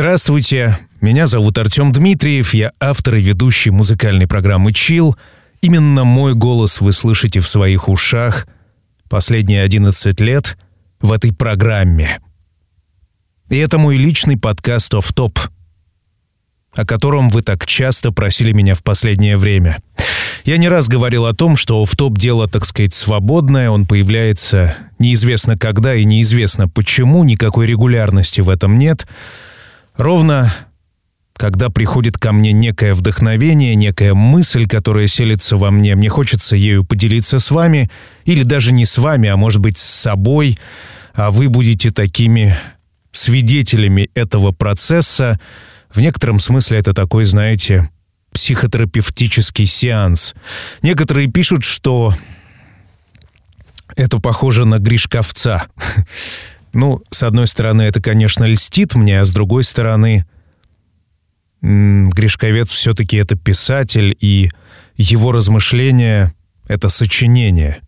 Здравствуйте, меня зовут Артем Дмитриев, я автор и ведущий музыкальной программы «Чил». Именно мой голос вы слышите в своих ушах последние 11 лет в этой программе. И это мой личный подкаст «Офф топ», о котором вы так часто просили меня в последнее время. Я не раз говорил о том, что в топ дело, так сказать, свободное, он появляется неизвестно когда и неизвестно почему, никакой регулярности в этом нет — Ровно когда приходит ко мне некое вдохновение, некая мысль, которая селится во мне, мне хочется ею поделиться с вами, или даже не с вами, а может быть с собой, а вы будете такими свидетелями этого процесса. В некотором смысле это такой, знаете, психотерапевтический сеанс. Некоторые пишут, что это похоже на Гришковца. Ну, с одной стороны, это, конечно, льстит мне, а с другой стороны, Гришковец все-таки это писатель, и его размышления — это сочинение.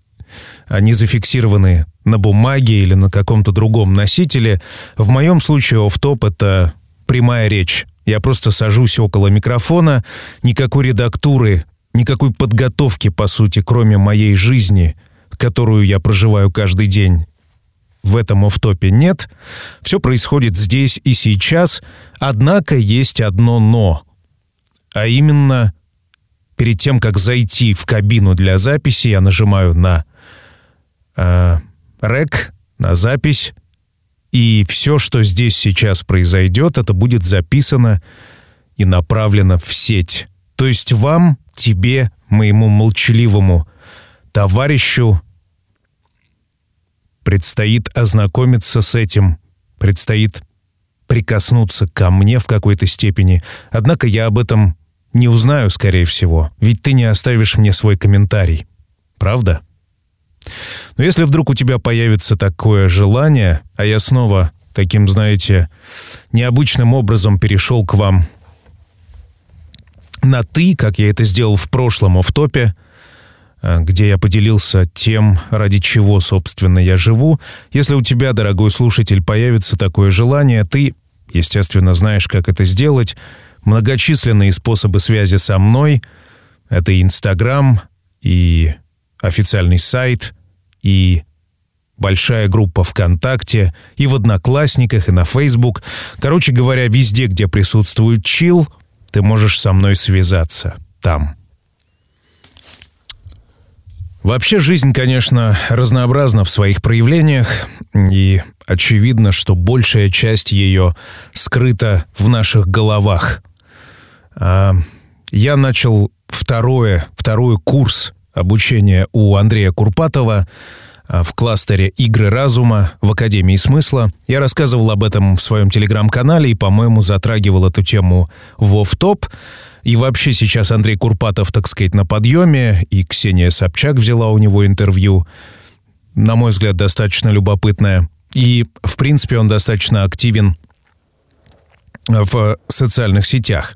Они зафиксированы на бумаге или на каком-то другом носителе. В моем случае оф-топ — это прямая речь. Я просто сажусь около микрофона, никакой редактуры, никакой подготовки, по сути, кроме моей жизни, которую я проживаю каждый день, в этом офтопе нет. Все происходит здесь и сейчас. Однако есть одно «но». А именно, перед тем, как зайти в кабину для записи, я нажимаю на э, рек, на запись, и все, что здесь сейчас произойдет, это будет записано и направлено в сеть. То есть вам, тебе, моему молчаливому товарищу, Предстоит ознакомиться с этим, предстоит прикоснуться ко мне в какой-то степени. Однако я об этом не узнаю, скорее всего, ведь ты не оставишь мне свой комментарий. Правда? Но если вдруг у тебя появится такое желание, а я снова таким, знаете, необычным образом перешел к вам на «ты», как я это сделал в прошлом в топе, где я поделился тем, ради чего, собственно, я живу. Если у тебя, дорогой слушатель, появится такое желание, ты, естественно, знаешь, как это сделать. Многочисленные способы связи со мной — это Инстаграм и официальный сайт, и большая группа ВКонтакте, и в Одноклассниках, и на Фейсбук. Короче говоря, везде, где присутствует чил, ты можешь со мной связаться там. Вообще жизнь, конечно, разнообразна в своих проявлениях, и очевидно, что большая часть ее скрыта в наших головах. А, я начал второе, второй курс обучения у Андрея Курпатова а, в кластере «Игры разума» в Академии смысла. Я рассказывал об этом в своем телеграм-канале и, по-моему, затрагивал эту тему в оф-топ. И вообще сейчас Андрей Курпатов, так сказать, на подъеме, и Ксения Собчак взяла у него интервью. На мой взгляд, достаточно любопытное. И, в принципе, он достаточно активен в социальных сетях.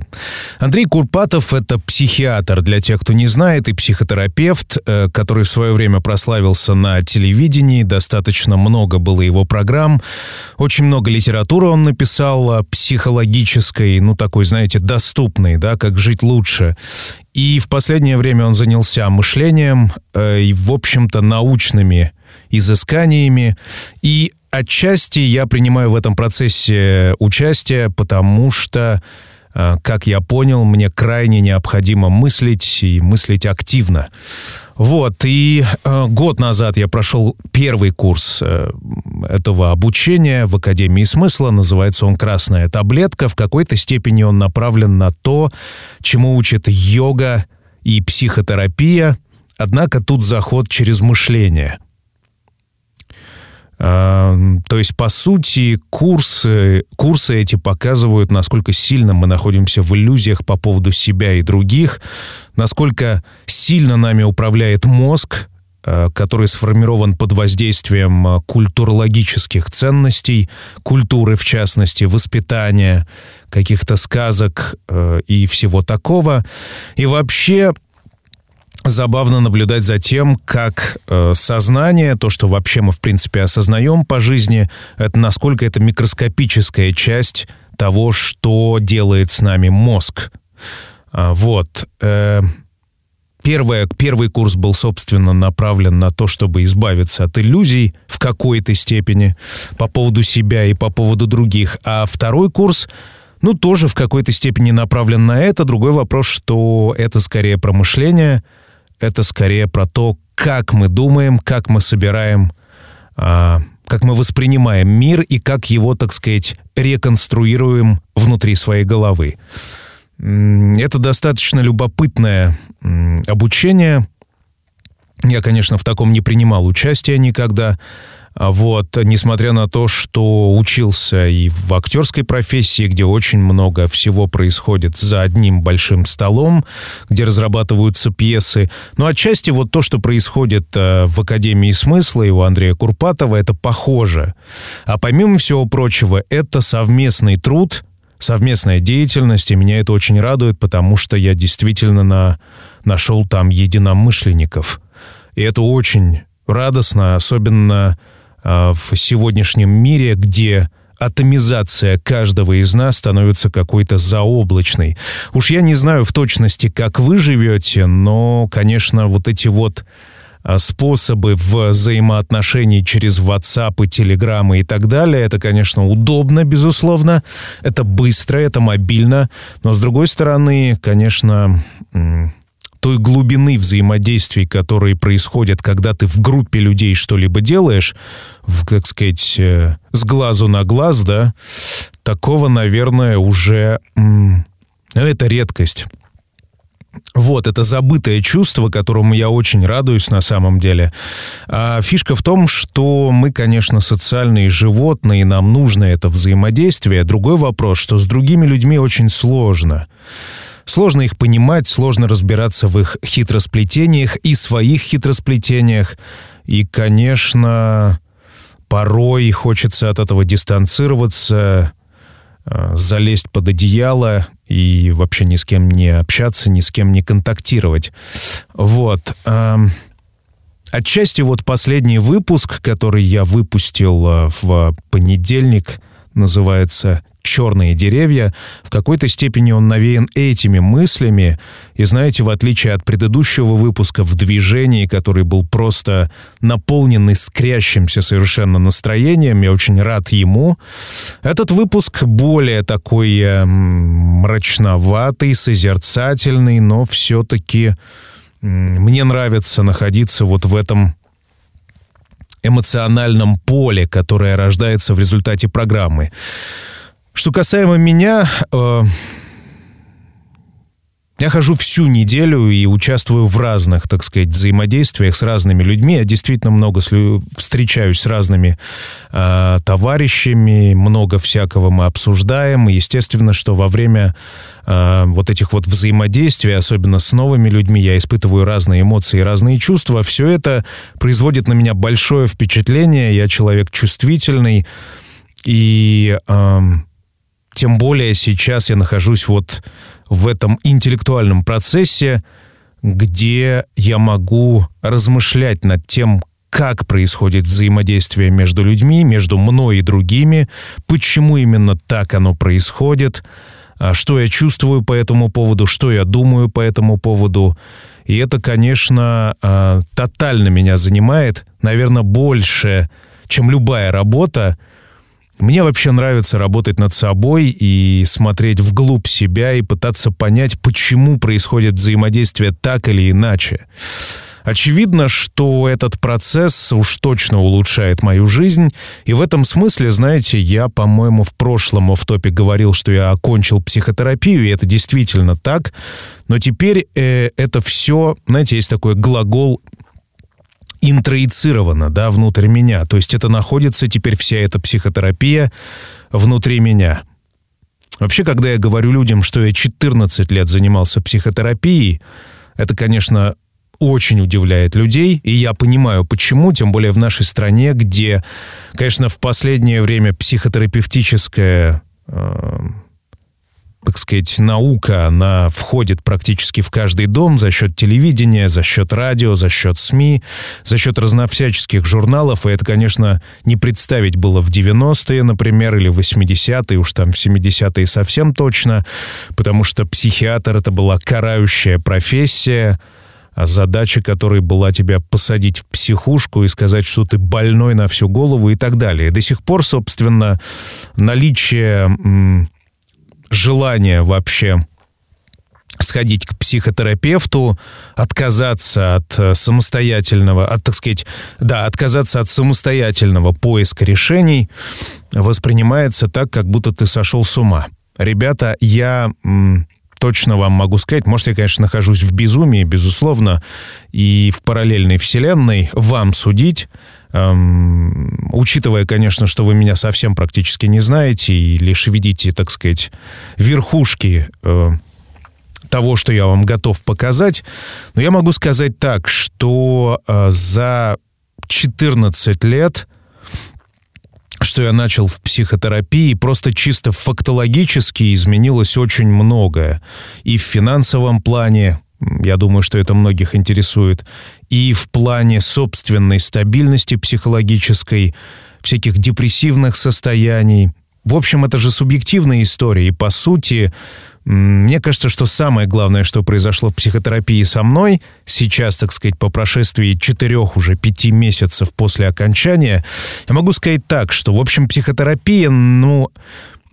Андрей Курпатов — это психиатр, для тех, кто не знает, и психотерапевт, э, который в свое время прославился на телевидении, достаточно много было его программ, очень много литературы он написал психологической, ну такой, знаете, доступной, да, как жить лучше. И в последнее время он занялся мышлением э, и, в общем-то, научными изысканиями. И отчасти я принимаю в этом процессе участие, потому что, э, как я понял, мне крайне необходимо мыслить и мыслить активно. Вот, и э, год назад я прошел первый курс э, этого обучения в Академии смысла. Называется он «Красная таблетка». В какой-то степени он направлен на то, чему учит йога и психотерапия. Однако тут заход через мышление – то есть, по сути, курсы, курсы эти показывают, насколько сильно мы находимся в иллюзиях по поводу себя и других, насколько сильно нами управляет мозг, э, который сформирован под воздействием э, культурологических ценностей, культуры в частности, воспитания, каких-то сказок э, и всего такого. И вообще забавно наблюдать за тем, как э, сознание, то, что вообще мы в принципе осознаем по жизни, это насколько это микроскопическая часть того, что делает с нами мозг. А, вот. Э, первое, первый курс был, собственно, направлен на то, чтобы избавиться от иллюзий в какой-то степени по поводу себя и по поводу других. А второй курс ну, тоже в какой-то степени направлен на это. Другой вопрос, что это скорее про мышление, это скорее про то, как мы думаем, как мы собираем, а, как мы воспринимаем мир и как его, так сказать, реконструируем внутри своей головы. Это достаточно любопытное обучение. Я, конечно, в таком не принимал участия никогда. А вот, несмотря на то, что учился и в актерской профессии, где очень много всего происходит за одним большим столом, где разрабатываются пьесы, но отчасти вот то, что происходит э, в Академии смысла и у Андрея Курпатова, это похоже. А помимо всего прочего, это совместный труд, совместная деятельность, и меня это очень радует, потому что я действительно на, нашел там единомышленников. И это очень радостно, особенно в сегодняшнем мире, где атомизация каждого из нас становится какой-то заоблачной. Уж я не знаю в точности, как вы живете, но, конечно, вот эти вот а, способы взаимоотношений через WhatsApp и Telegram и так далее, это, конечно, удобно, безусловно, это быстро, это мобильно, но, с другой стороны, конечно, той глубины взаимодействий, которые происходят, когда ты в группе людей что-либо делаешь, в, так сказать, э, с глазу на глаз, да, такого, наверное, уже... Это редкость. Вот, это забытое чувство, которому я очень радуюсь на самом деле. А фишка в том, что мы, конечно, социальные животные, нам нужно это взаимодействие. Другой вопрос, что с другими людьми очень сложно. Сложно их понимать, сложно разбираться в их хитросплетениях и своих хитросплетениях. И, конечно, порой хочется от этого дистанцироваться, э, залезть под одеяло и вообще ни с кем не общаться, ни с кем не контактировать. Вот. Эм, отчасти вот последний выпуск, который я выпустил э, в понедельник, называется черные деревья, в какой-то степени он навеян этими мыслями. И знаете, в отличие от предыдущего выпуска в движении, который был просто наполнен искрящимся совершенно настроением, я очень рад ему, этот выпуск более такой э, мрачноватый, созерцательный, но все-таки мне нравится находиться вот в этом эмоциональном поле, которое рождается в результате программы. Что касаемо меня, э, я хожу всю неделю и участвую в разных, так сказать, взаимодействиях с разными людьми. Я действительно много встречаюсь с разными э, товарищами, много всякого мы обсуждаем. И естественно, что во время э, вот этих вот взаимодействий, особенно с новыми людьми, я испытываю разные эмоции, разные чувства. Все это производит на меня большое впечатление. Я человек чувствительный и э, тем более сейчас я нахожусь вот в этом интеллектуальном процессе, где я могу размышлять над тем, как происходит взаимодействие между людьми, между мной и другими, почему именно так оно происходит, а что я чувствую по этому поводу, что я думаю по этому поводу. И это, конечно, а, тотально меня занимает, наверное, больше, чем любая работа, мне вообще нравится работать над собой и смотреть вглубь себя и пытаться понять, почему происходит взаимодействие так или иначе. Очевидно, что этот процесс уж точно улучшает мою жизнь, и в этом смысле, знаете, я, по-моему, в прошлом в топе говорил, что я окончил психотерапию, и это действительно так, но теперь э, это все, знаете, есть такой глагол интроицировано, да, внутрь меня. То есть это находится теперь вся эта психотерапия внутри меня. Вообще, когда я говорю людям, что я 14 лет занимался психотерапией, это, конечно, очень удивляет людей, и я понимаю, почему, тем более в нашей стране, где, конечно, в последнее время психотерапевтическое, э, так сказать, наука, она входит практически в каждый дом за счет телевидения, за счет радио, за счет СМИ, за счет разновсяческих журналов. И это, конечно, не представить было в 90-е, например, или 80-е, уж там в 70-е совсем точно, потому что психиатр — это была карающая профессия, а задача которой была тебя посадить в психушку и сказать, что ты больной на всю голову и так далее. До сих пор, собственно, наличие желания вообще сходить к психотерапевту, отказаться от э, самостоятельного, от, так сказать, да, отказаться от самостоятельного поиска решений воспринимается так, как будто ты сошел с ума. Ребята, я точно вам могу сказать, может, я, конечно, нахожусь в безумии, безусловно, и в параллельной вселенной, вам судить, эм, учитывая, конечно, что вы меня совсем практически не знаете и лишь видите, так сказать, верхушки э, того, что я вам готов показать, но я могу сказать так, что э, за 14 лет что я начал в психотерапии, просто чисто фактологически изменилось очень многое. И в финансовом плане, я думаю, что это многих интересует, и в плане собственной стабильности психологической, всяких депрессивных состояний. В общем, это же субъективная история, и по сути мне кажется, что самое главное, что произошло в психотерапии со мной, сейчас, так сказать, по прошествии четырех уже пяти месяцев после окончания, я могу сказать так, что, в общем, психотерапия, ну,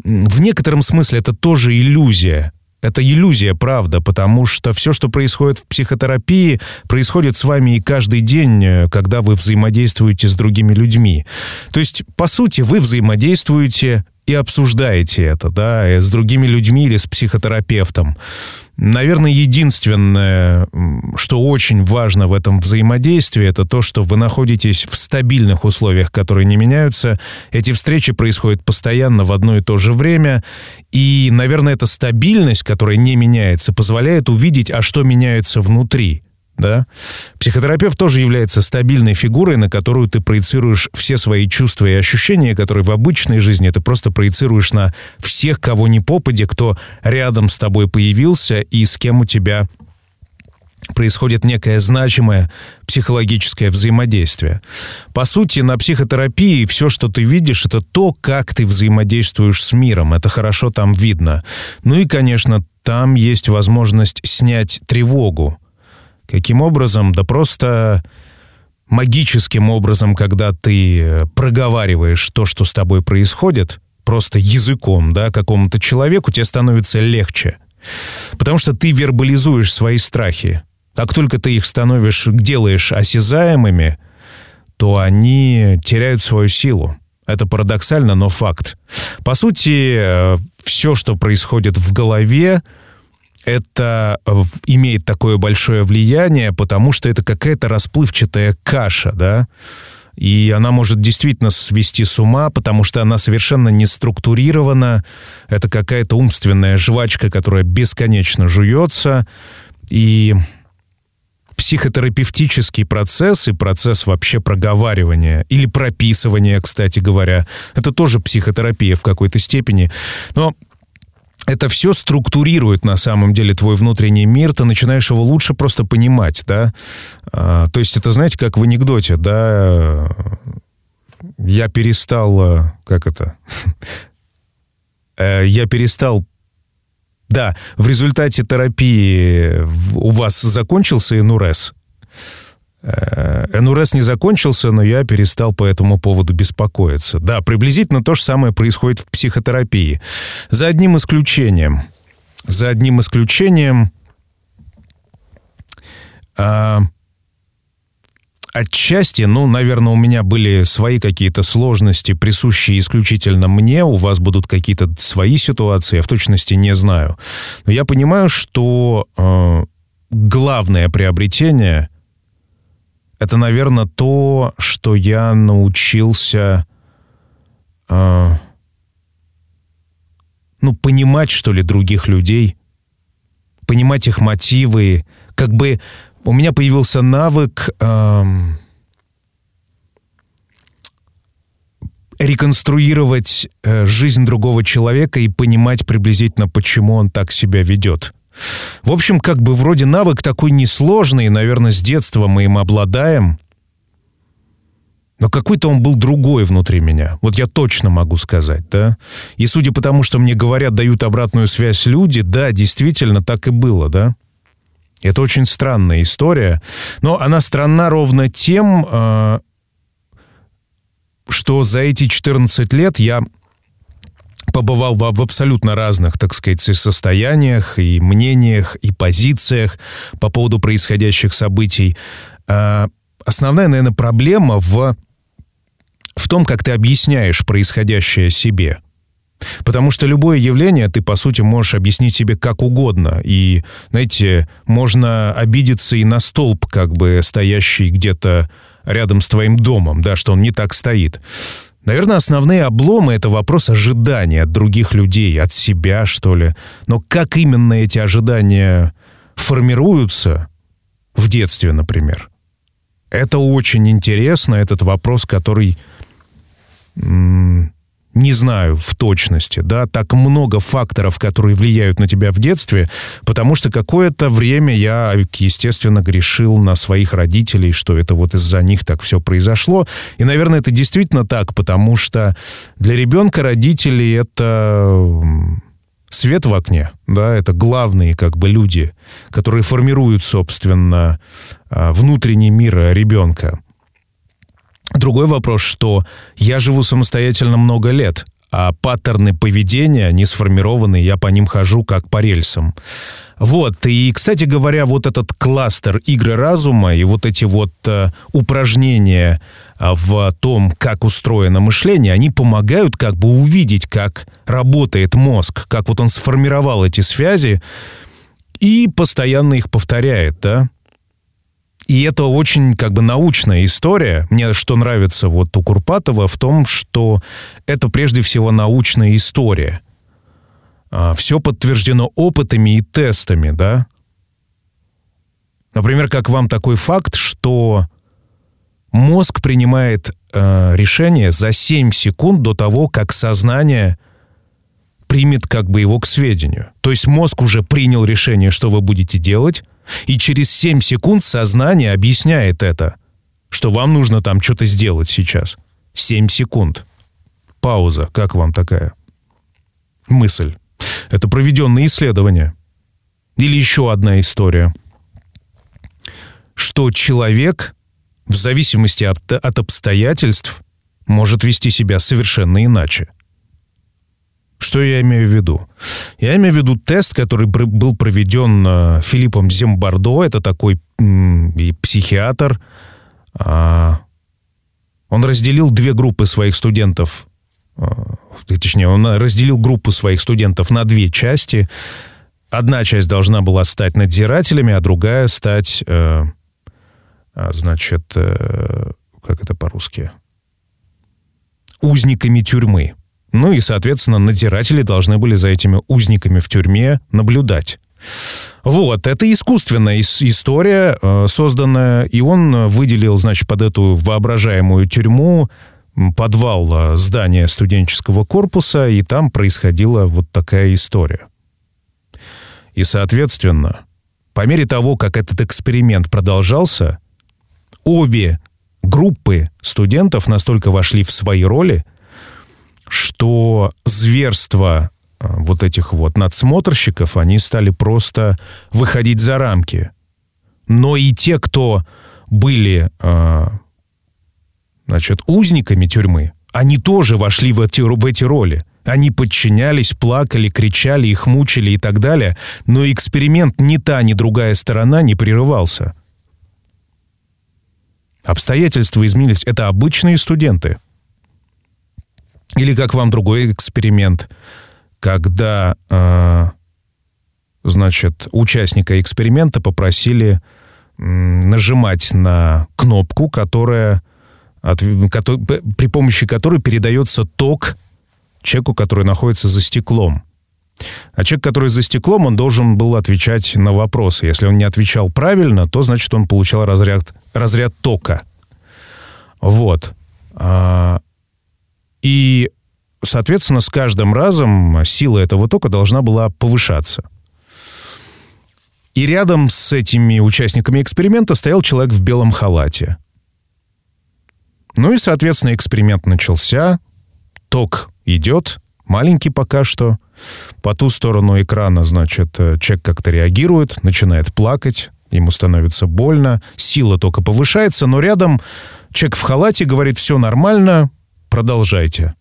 в некотором смысле это тоже иллюзия. Это иллюзия, правда, потому что все, что происходит в психотерапии, происходит с вами и каждый день, когда вы взаимодействуете с другими людьми. То есть, по сути, вы взаимодействуете и обсуждаете это, да, с другими людьми или с психотерапевтом. Наверное, единственное, что очень важно в этом взаимодействии, это то, что вы находитесь в стабильных условиях, которые не меняются. Эти встречи происходят постоянно в одно и то же время. И, наверное, эта стабильность, которая не меняется, позволяет увидеть, а что меняется внутри да? Психотерапевт тоже является стабильной фигурой, на которую ты проецируешь все свои чувства и ощущения, которые в обычной жизни ты просто проецируешь на всех, кого не попади, кто рядом с тобой появился и с кем у тебя происходит некое значимое психологическое взаимодействие. По сути, на психотерапии все, что ты видишь, это то, как ты взаимодействуешь с миром. Это хорошо там видно. Ну и, конечно, там есть возможность снять тревогу. Каким образом? Да просто магическим образом, когда ты э, проговариваешь то, что с тобой происходит, просто языком, да, какому-то человеку, тебе становится легче. Потому что ты вербализуешь свои страхи. Как только ты их становишь, делаешь осязаемыми, то они теряют свою силу. Это парадоксально, но факт. По сути, э, все, что происходит в голове, это имеет такое большое влияние, потому что это какая-то расплывчатая каша, да, и она может действительно свести с ума, потому что она совершенно не структурирована. Это какая-то умственная жвачка, которая бесконечно жуется. И психотерапевтический процесс и процесс вообще проговаривания или прописывания, кстати говоря, это тоже психотерапия в какой-то степени. Но это все структурирует на самом деле твой внутренний мир, ты начинаешь его лучше просто понимать, да. А, то есть это, знаете, как в анекдоте, да, я перестал, э, как это, э, я перестал да, в результате терапии у вас закончился инурез, Э, НУРС не закончился, но я перестал по этому поводу беспокоиться. Да, приблизительно то же самое происходит в психотерапии. За одним исключением. За одним исключением... А, отчасти, ну, наверное, у меня были свои какие-то сложности, присущие исключительно мне, у вас будут какие-то свои ситуации, я в точности не знаю. Но я понимаю, что э, главное приобретение это, наверное, то, что я научился, э, ну, понимать, что ли, других людей, понимать их мотивы, как бы у меня появился навык э, реконструировать э, жизнь другого человека и понимать приблизительно, почему он так себя ведет. В общем, как бы вроде навык такой несложный, наверное, с детства мы им обладаем, но какой-то он был другой внутри меня. Вот я точно могу сказать, да. И судя по тому, что мне говорят, дают обратную связь люди, да, действительно так и было, да. Это очень странная история, но она странна ровно тем, э, что за эти 14 лет я побывал в, в абсолютно разных, так сказать, состояниях и мнениях, и позициях по поводу происходящих событий. Э, основная, наверное, проблема в, в том, как ты объясняешь происходящее себе. Потому что любое явление ты, по сути, можешь объяснить себе как угодно. И, знаете, можно обидеться и на столб, как бы стоящий где-то рядом с твоим домом, да, что он не так стоит. Наверное, основные обломы — это вопрос ожидания от других людей, от себя, что ли. Но как именно эти ожидания формируются в детстве, например? Это очень интересно, этот вопрос, который не знаю в точности, да, так много факторов, которые влияют на тебя в детстве, потому что какое-то время я, естественно, грешил на своих родителей, что это вот из-за них так все произошло. И, наверное, это действительно так, потому что для ребенка родители — это свет в окне, да, это главные как бы люди, которые формируют, собственно, а, внутренний мир ребенка. Другой вопрос, что я живу самостоятельно много лет, а паттерны поведения не сформированы, я по ним хожу как по рельсам. Вот, и, кстати говоря, вот этот кластер игры разума и вот эти вот э, упражнения э, в том, как устроено мышление, они помогают как бы увидеть, как работает мозг, как вот он сформировал эти связи и постоянно их повторяет, да. И это очень как бы научная история. Мне что нравится вот у Курпатова в том, что это прежде всего научная история. А, Все подтверждено опытами и тестами, да? Например, как вам такой факт, что мозг принимает э, решение за 7 секунд до того, как сознание примет как бы его к сведению. То есть мозг уже принял решение, что вы будете делать, и через 7 секунд сознание объясняет это, что вам нужно там что-то сделать сейчас. 7 секунд. Пауза. Как вам такая мысль? Это проведенные исследования. Или еще одна история. Что человек, в зависимости от, от обстоятельств, может вести себя совершенно иначе. Что я имею в виду? Я имею в виду тест, который был проведен э, Филиппом Зембардо. Это такой и психиатр. А, он разделил две группы своих студентов. А, точнее, он разделил группу своих студентов на две части. Одна часть должна была стать надзирателями, а другая стать, э, а, значит, э, как это по-русски? Узниками тюрьмы. Ну и, соответственно, надзиратели должны были за этими узниками в тюрьме наблюдать. Вот, это искусственная история, э, созданная, и он выделил, значит, под эту воображаемую тюрьму подвал э, здания студенческого корпуса, и там происходила вот такая история. И, соответственно, по мере того, как этот эксперимент продолжался, обе группы студентов настолько вошли в свои роли, что зверства э, вот этих вот надсмотрщиков, они стали просто выходить за рамки. Но и те, кто были, э, значит, узниками тюрьмы, они тоже вошли в эти, в эти роли. Они подчинялись, плакали, кричали, их мучили и так далее. Но эксперимент ни та, ни другая сторона не прерывался. Обстоятельства изменились. Это обычные студенты. Или как вам другой эксперимент, когда, э, значит, участника эксперимента попросили нажимать на кнопку, которая, от, который, при помощи которой передается ток человеку, который находится за стеклом. А человек, который за стеклом, он должен был отвечать на вопросы. Если он не отвечал правильно, то, значит, он получал разряд, разряд тока. Вот. И, соответственно, с каждым разом сила этого тока должна была повышаться. И рядом с этими участниками эксперимента стоял человек в белом халате. Ну и, соответственно, эксперимент начался. Ток идет, маленький пока что. По ту сторону экрана, значит, э, человек как-то реагирует, начинает плакать, ему становится больно, сила только повышается, но рядом человек в халате говорит, все нормально, продолжайте.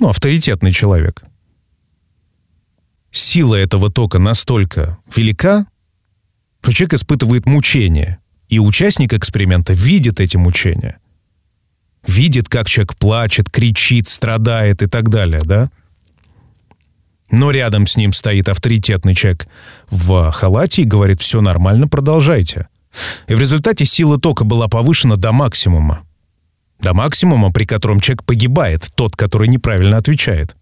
Ну, авторитетный человек. Сила этого тока настолько велика, что человек испытывает мучение. И участник эксперимента видит эти мучения. Видит, как человек плачет, кричит, страдает и так далее, да? Но рядом с ним стоит авторитетный человек в халате и говорит, все нормально, продолжайте. И в результате сила тока была повышена до максимума. До максимума, при котором человек погибает, тот, который неправильно отвечает.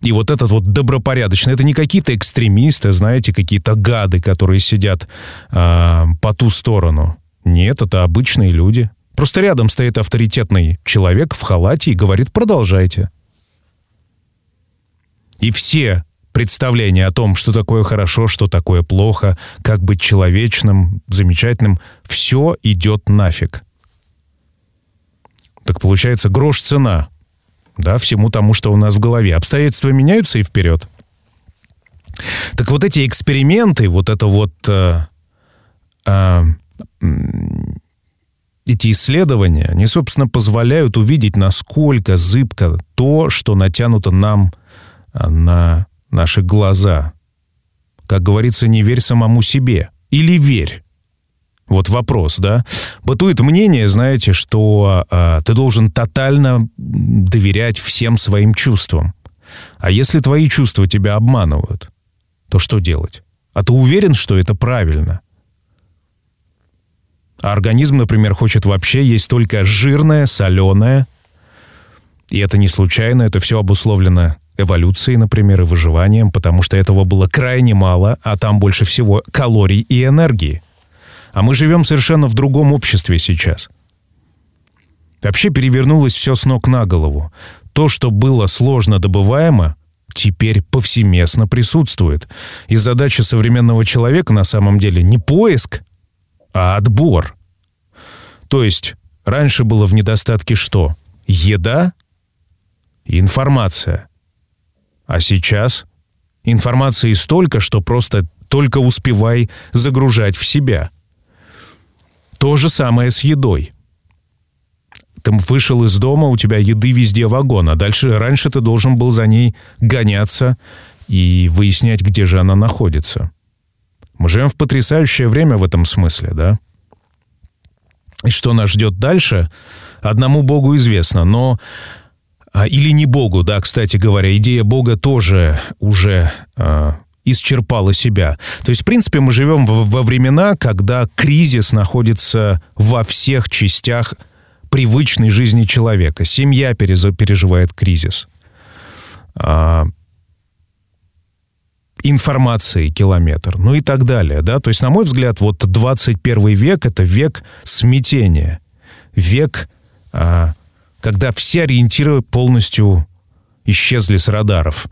И вот этот вот добропорядочный, это не какие-то экстремисты, знаете, какие-то гады, которые сидят э, по ту сторону. Нет, это обычные люди. Просто рядом стоит авторитетный человек в халате и говорит «продолжайте». И все представления о том, что такое хорошо, что такое плохо, как быть человечным, замечательным, все идет нафиг. Так получается грош цена, да, всему тому, что у нас в голове. Обстоятельства меняются и вперед. Так вот эти эксперименты, вот это вот э, э, эти исследования, они, собственно, позволяют увидеть, насколько зыбко то, что натянуто нам на наши глаза. Как говорится, не верь самому себе. Или верь. Вот вопрос, да? Бытует мнение, знаете, что а, ты должен тотально доверять всем своим чувствам. А если твои чувства тебя обманывают, то что делать? А ты уверен, что это правильно? А организм, например, хочет вообще есть только жирное, соленое. И это не случайно, это все обусловлено эволюцией, например, и выживанием, потому что этого было крайне мало, а там больше всего калорий и энергии. А мы живем совершенно в другом обществе сейчас. Вообще перевернулось все с ног на голову. То, что было сложно добываемо, теперь повсеместно присутствует. И задача современного человека на самом деле не поиск, а отбор. То есть раньше было в недостатке что? Еда и информация. А сейчас информации столько, что просто только успевай загружать в себя. То же самое с едой. Ты вышел из дома, у тебя еды везде вагон, а дальше раньше ты должен был за ней гоняться и выяснять, где же она находится. Мы живем в потрясающее время в этом смысле, да? И что нас ждет дальше, одному Богу известно, но или не Богу, да, кстати говоря, идея Бога тоже уже э, исчерпала себя. То есть, в принципе, мы живем во, времена, когда кризис находится во всех частях привычной жизни человека. Семья переживает кризис. А, информации километр, ну и так далее, да, то есть, на мой взгляд, вот 21 век — это век смятения, век а, когда все ориентиры полностью исчезли с радаров.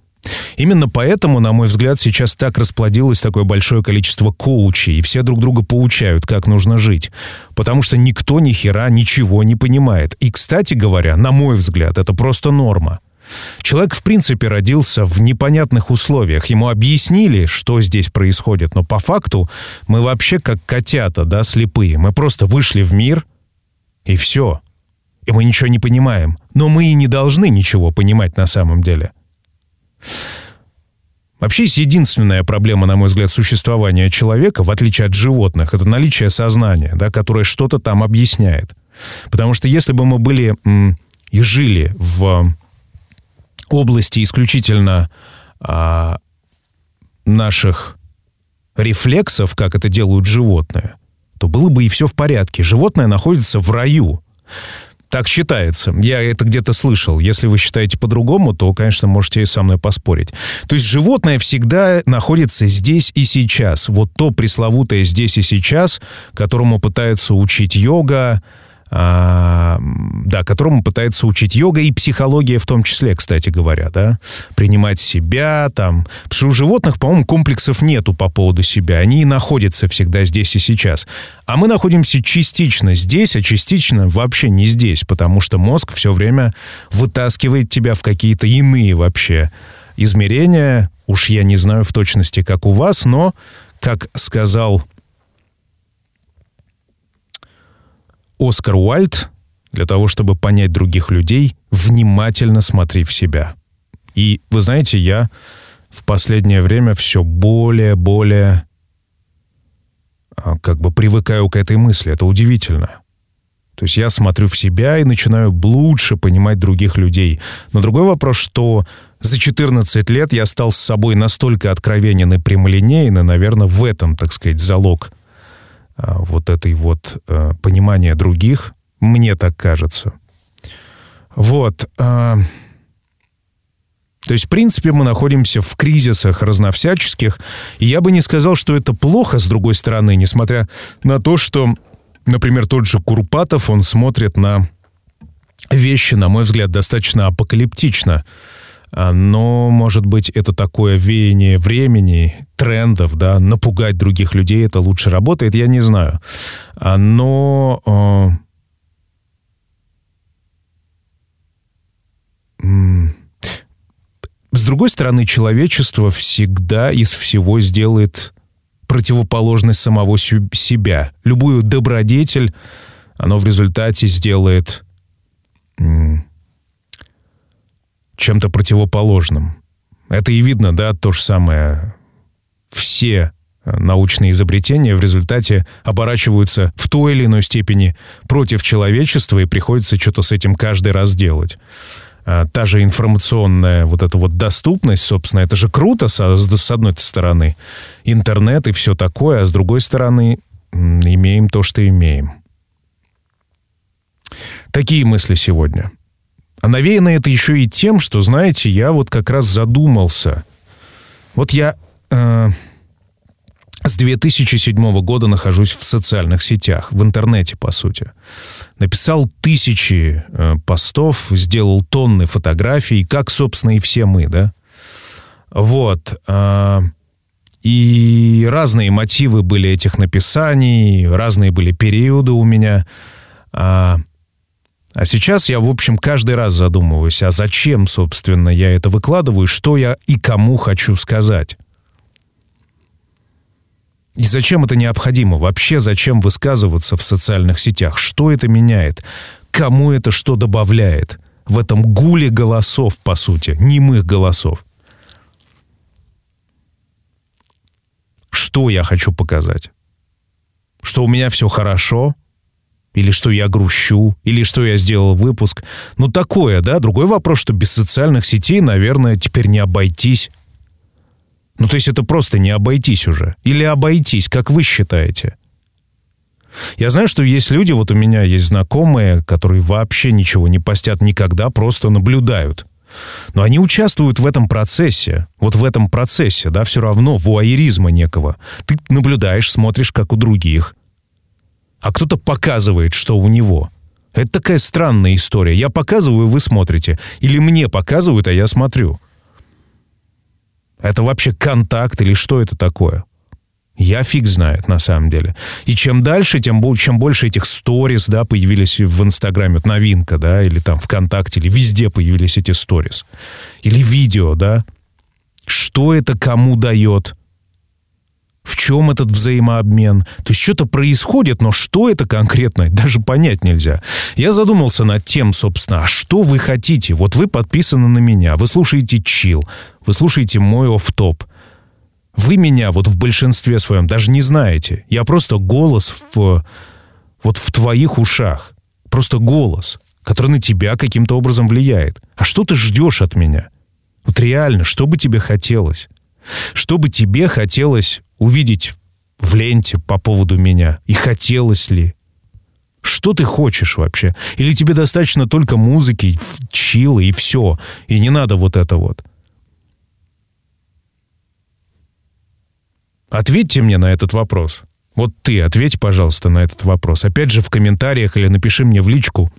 Именно поэтому, на мой взгляд, сейчас так расплодилось такое большое количество коучей, и все друг друга поучают, как нужно жить. Потому что никто ни хера ничего не понимает. И, кстати говоря, на мой взгляд, это просто норма. Человек, в принципе, родился в непонятных условиях. Ему объяснили, что здесь происходит, но по факту мы вообще как котята, да, слепые. Мы просто вышли в мир, и все и мы ничего не понимаем. Но мы и не должны ничего понимать на самом деле. Вообще есть единственная проблема, на мой взгляд, существования человека, в отличие от животных, это наличие сознания, да, которое что-то там объясняет. Потому что если бы мы были и жили в области исключительно а, наших рефлексов, как это делают животные, то было бы и все в порядке. Животное находится в раю. Так считается. Я это где-то слышал. Если вы считаете по-другому, то, конечно, можете и со мной поспорить. То есть животное всегда находится здесь и сейчас. Вот то пресловутое здесь и сейчас, которому пытается учить йога, да, которому пытается учить йога и психология в том числе, кстати говоря, да, принимать себя, там, потому что у животных, по-моему, комплексов нету по поводу себя, они находятся всегда здесь и сейчас, а мы находимся частично здесь, а частично вообще не здесь, потому что мозг все время вытаскивает тебя в какие-то иные вообще измерения, уж я не знаю в точности, как у вас, но, как сказал Оскар Уальд, для того, чтобы понять других людей, внимательно смотри в себя. И вы знаете, я в последнее время все более-более а, как бы привыкаю к этой мысли. Это удивительно. То есть я смотрю в себя и начинаю лучше понимать других людей. Но другой вопрос, что за 14 лет я стал с собой настолько откровенен и прямолинейный, наверное, в этом, так сказать, залог вот этой вот а, понимания других, мне так кажется. Вот. А, то есть, в принципе, мы находимся в кризисах разновсяческих, и я бы не сказал, что это плохо, с другой стороны, несмотря на то, что, например, тот же Курпатов, он смотрит на вещи, на мой взгляд, достаточно апокалиптично. А, но, может быть, это такое веяние времени, трендов, да, напугать других людей, это лучше работает, я не знаю. А, но... Э, с другой стороны, человечество всегда из всего сделает противоположность самого себя. Любую добродетель оно в результате сделает чем-то противоположным. Это и видно, да, то же самое. Все э, научные изобретения в результате оборачиваются в той или иной степени против человечества, и приходится что-то с этим каждый раз делать. А, та же информационная вот эта вот доступность, собственно, это же круто, с, с одной стороны, интернет и все такое, а с другой стороны, имеем то, что имеем. Такие мысли сегодня. А навеяно это еще и тем, что, знаете, я вот как раз задумался. Вот я э, с 2007 года нахожусь в социальных сетях, в интернете, по сути. Написал тысячи э, постов, сделал тонны фотографий, как, собственно, и все мы, да? Вот. Э, и разные мотивы были этих написаний, разные были периоды у меня. Э, а сейчас я, в общем, каждый раз задумываюсь, а зачем, собственно, я это выкладываю, что я и кому хочу сказать. И зачем это необходимо? Вообще зачем высказываться в социальных сетях? Что это меняет? Кому это что добавляет? В этом гуле голосов, по сути, немых голосов. Что я хочу показать? Что у меня все хорошо – или что я грущу, или что я сделал выпуск. Ну, такое, да. Другой вопрос, что без социальных сетей, наверное, теперь не обойтись. Ну, то есть это просто не обойтись уже. Или обойтись, как вы считаете? Я знаю, что есть люди, вот у меня есть знакомые, которые вообще ничего не постят никогда, просто наблюдают. Но они участвуют в этом процессе, вот в этом процессе, да, все равно вуайеризма некого. Ты наблюдаешь, смотришь, как у других а кто-то показывает, что у него. Это такая странная история. Я показываю, вы смотрите. Или мне показывают, а я смотрю. Это вообще контакт или что это такое? Я фиг знает, на самом деле. И чем дальше, тем чем больше этих сторис, да, появились в Инстаграме, вот новинка, да, или там ВКонтакте, или везде появились эти сторис. Или видео, да. Что это кому дает? В чем этот взаимообмен. То есть что-то происходит, но что это конкретно, даже понять нельзя. Я задумался над тем, собственно, а что вы хотите? Вот вы подписаны на меня, вы слушаете чил, вы слушаете мой оф-топ. Вы меня вот в большинстве своем даже не знаете. Я просто голос в, вот в твоих ушах. Просто голос, который на тебя каким-то образом влияет. А что ты ждешь от меня? Вот реально, что бы тебе хотелось? Что бы тебе хотелось увидеть в ленте по поводу меня? И хотелось ли? Что ты хочешь вообще? Или тебе достаточно только музыки, чила и все? И не надо вот это вот. Ответьте мне на этот вопрос. Вот ты ответь, пожалуйста, на этот вопрос. Опять же, в комментариях или напиши мне в личку,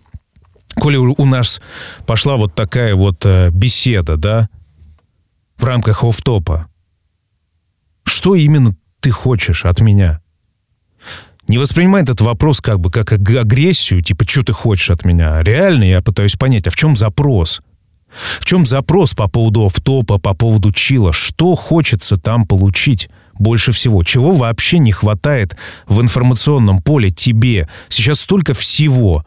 коли у нас пошла вот такая вот э, беседа, да, в рамках офтопа. Что именно ты хочешь от меня? Не воспринимай этот вопрос как бы как агрессию, типа, что ты хочешь от меня. Реально я пытаюсь понять, а в чем запрос? В чем запрос по поводу офтопа, по поводу чила? Что хочется там получить? больше всего? Чего вообще не хватает в информационном поле тебе? Сейчас столько всего.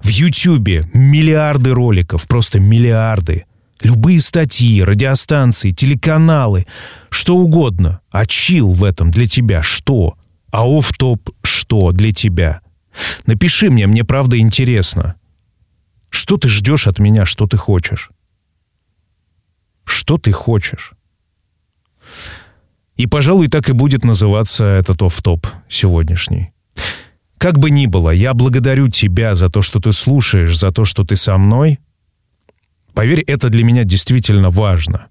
В Ютьюбе миллиарды роликов, просто миллиарды. Любые статьи, радиостанции, телеканалы, что угодно. А чил в этом для тебя что? А оф-топ что для тебя? Напиши мне, мне правда интересно. Что ты ждешь от меня, что ты хочешь? Что ты хочешь? И, пожалуй, так и будет называться этот оф-топ сегодняшний. Как бы ни было, я благодарю тебя за то, что ты слушаешь, за то, что ты со мной. Поверь, это для меня действительно важно.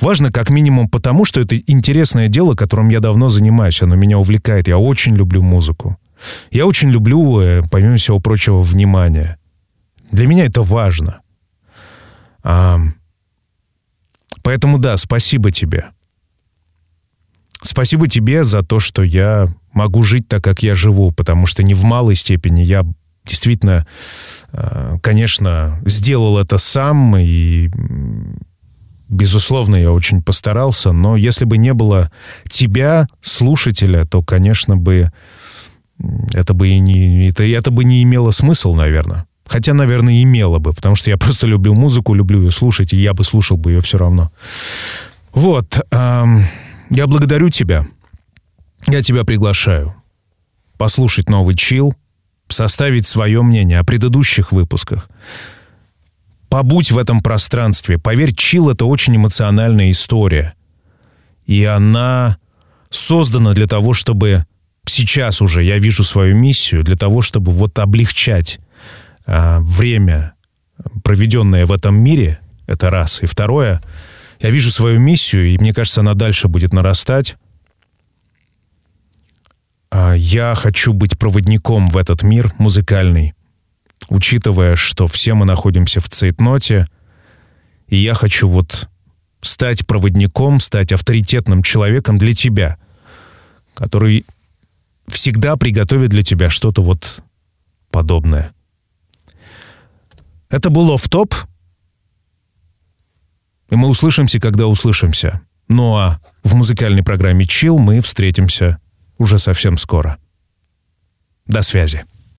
Важно как минимум потому, что это интересное дело, которым я давно занимаюсь, оно меня увлекает. Я очень люблю музыку. Я очень люблю, э, помимо всего прочего, внимание. Для меня это важно. А, поэтому да, спасибо тебе. Спасибо тебе за то, что я могу жить так, как я живу, потому что не в малой степени я действительно, э, конечно, сделал это сам, и, безусловно, я очень постарался, но если бы не было тебя, слушателя, то, конечно, бы это бы и не, это, это бы не имело смысла, наверное. Хотя, наверное, имело бы, потому что я просто люблю музыку, люблю ее слушать, и я бы слушал бы ее все равно. Вот. Эм, я благодарю тебя. Я тебя приглашаю послушать новый чил, составить свое мнение о предыдущих выпусках. Побудь в этом пространстве. Поверь, чил — это очень эмоциональная история. И она создана для того, чтобы сейчас уже я вижу свою миссию, для того, чтобы вот облегчать э, время, проведенное в этом мире, это раз. И второе — я вижу свою миссию, и мне кажется, она дальше будет нарастать. А, я хочу быть проводником в этот мир музыкальный, учитывая, что все мы находимся в цейтноте, и я хочу вот стать проводником, стать авторитетным человеком для тебя, который всегда приготовит для тебя что-то вот подобное. Это был оф-топ. И мы услышимся, когда услышимся. Ну а в музыкальной программе «Чил» мы встретимся уже совсем скоро. До связи.